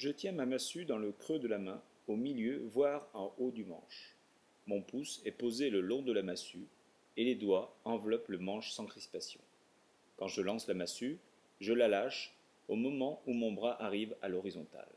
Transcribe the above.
Je tiens ma massue dans le creux de la main, au milieu, voire en haut du manche. Mon pouce est posé le long de la massue, et les doigts enveloppent le manche sans crispation. Quand je lance la massue, je la lâche au moment où mon bras arrive à l'horizontale.